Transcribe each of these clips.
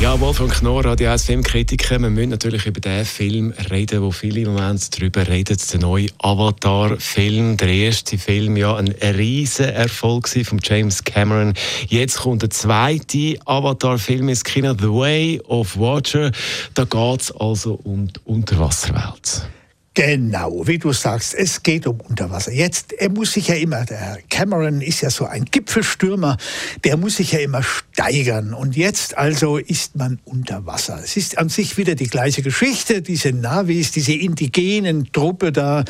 Ja, Wolfram Knorr, Radio 1 Filmkritiker. Wir müssen natürlich über den Film reden, wo viele im Moment darüber reden. Der neue Avatar-Film. Der erste Film, ja, ein riesen Erfolg von James Cameron. Jetzt kommt der zweite Avatar-Film ins Kino, The Way of Water. Da geht es also um die Unterwasserwelt. Genau, wie du sagst, es geht um Unterwasser. Jetzt, er muss sich ja immer, der Herr Cameron ist ja so ein Gipfelstürmer, der muss sich ja immer steigern. Und jetzt also ist man unter Wasser. Es ist an sich wieder die gleiche Geschichte. Diese Navis, diese indigenen Truppe da,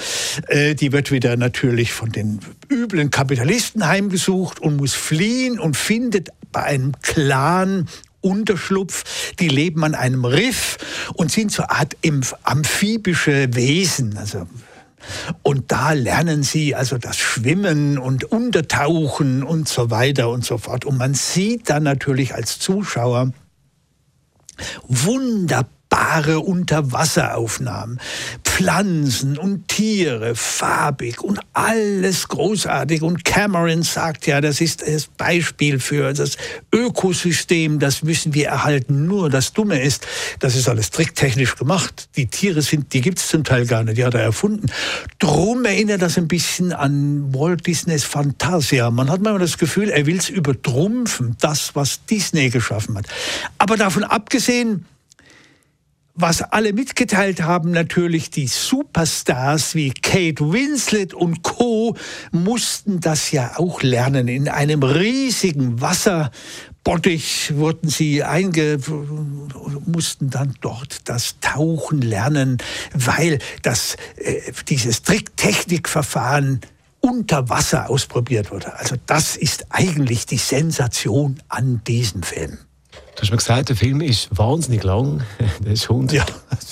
äh, die wird wieder natürlich von den üblen Kapitalisten heimgesucht und muss fliehen und findet bei einem Clan Unterschlupf, die leben an einem Riff und sind so eine Art amphibische Wesen. Also und da lernen sie also das Schwimmen und Untertauchen und so weiter und so fort. Und man sieht dann natürlich als Zuschauer wunderbar wunderbare Unterwasseraufnahmen. Pflanzen und Tiere, farbig und alles großartig. Und Cameron sagt ja, das ist das Beispiel für das Ökosystem, das müssen wir erhalten. Nur das Dumme ist, das ist alles tricktechnisch gemacht. Die Tiere sind, die gibt es zum Teil gar nicht, die hat er erfunden. Drum erinnert das ein bisschen an Walt Disneys Fantasia. Man hat manchmal das Gefühl, er will es übertrumpfen, das, was Disney geschaffen hat. Aber davon abgesehen, was alle mitgeteilt haben, natürlich die Superstars wie Kate Winslet und Co. mussten das ja auch lernen. In einem riesigen Wasserbottich wurden sie einge, mussten dann dort das Tauchen lernen, weil das, äh, dieses Tricktechnikverfahren unter Wasser ausprobiert wurde. Also das ist eigentlich die Sensation an diesem Film. Du hast mir gesagt, der Film ist wahnsinnig lang. Der ist 100, ja.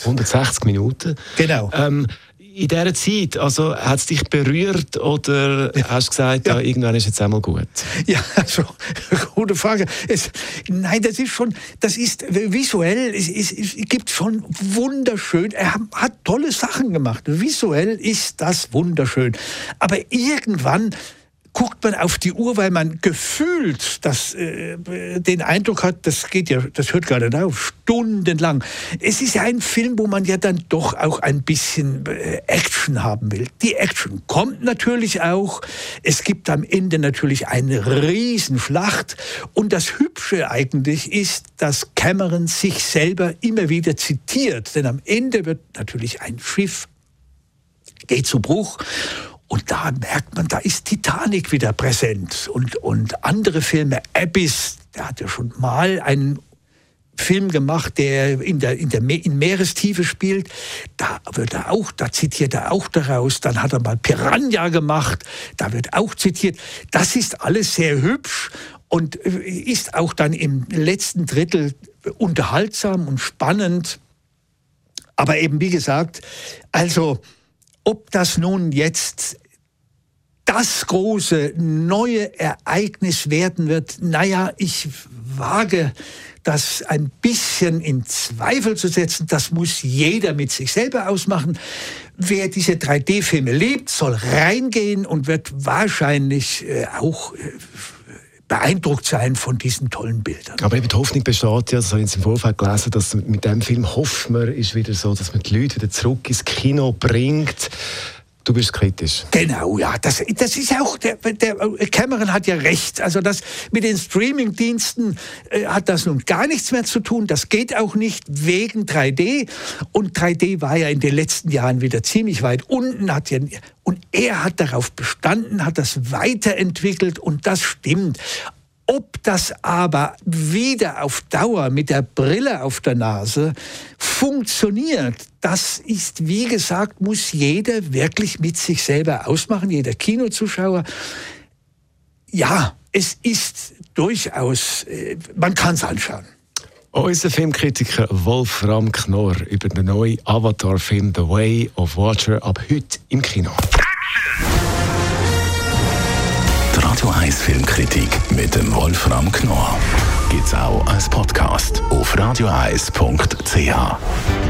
160 Minuten. Genau. Ähm, in dieser Zeit, also hat es dich berührt oder ja. hast du gesagt, ja. ja. irgendwann ist jetzt einmal gut? Ja, also, gute Frage. Es, nein, das ist schon, das ist visuell, es, es, es gibt schon wunderschön, er hat, hat tolle Sachen gemacht. Visuell ist das wunderschön. Aber irgendwann guckt man auf die Uhr, weil man gefühlt das, äh, den Eindruck hat, das geht ja, das hört gar nicht auf, stundenlang. Es ist ja ein Film, wo man ja dann doch auch ein bisschen äh, Action haben will. Die Action kommt natürlich auch. Es gibt am Ende natürlich eine Riesenschlacht. Und das Hübsche eigentlich ist, dass Cameron sich selber immer wieder zitiert. Denn am Ende wird natürlich ein Schiff geht zu Bruch und da merkt man, da ist Titanic wieder präsent und, und andere Filme. Abyss, der hat ja schon mal einen Film gemacht, der in der, in der in Meerestiefe spielt. Da wird er auch, da zitiert er auch daraus. Dann hat er mal Piranha gemacht, da wird auch zitiert. Das ist alles sehr hübsch und ist auch dann im letzten Drittel unterhaltsam und spannend. Aber eben, wie gesagt, also ob das nun jetzt das große neue Ereignis werden wird, naja, ich wage das ein bisschen in Zweifel zu setzen. Das muss jeder mit sich selber ausmachen. Wer diese 3D-Filme liebt, soll reingehen und wird wahrscheinlich äh, auch äh, beeindruckt sein von diesen tollen Bildern. Aber eben die Hoffnung besteht ja, das habe ich im Vorfeld gelesen, dass mit dem Film hofft man, ist wieder so, dass man die Leute wieder zurück ins Kino bringt. Du bist kritisch. Genau, ja. Das, das ist auch, der, der Cameron hat ja recht. Also das mit den Streaming-Diensten äh, hat das nun gar nichts mehr zu tun. Das geht auch nicht wegen 3D. Und 3D war ja in den letzten Jahren wieder ziemlich weit unten. Hat ja, und er hat darauf bestanden, hat das weiterentwickelt und das stimmt. Ob das aber wieder auf Dauer mit der Brille auf der Nase funktioniert, das ist, wie gesagt, muss jeder wirklich mit sich selber ausmachen, jeder Kinozuschauer. Ja, es ist durchaus, äh, man kann es anschauen. Unser Filmkritiker Wolfram Knorr über den neuen Avatar-Film The Way of Water ab heute im Kino. Radio 1 Filmkritik mit dem Wolfram Knorr gibt's auch als Podcast auf radioeis.ch.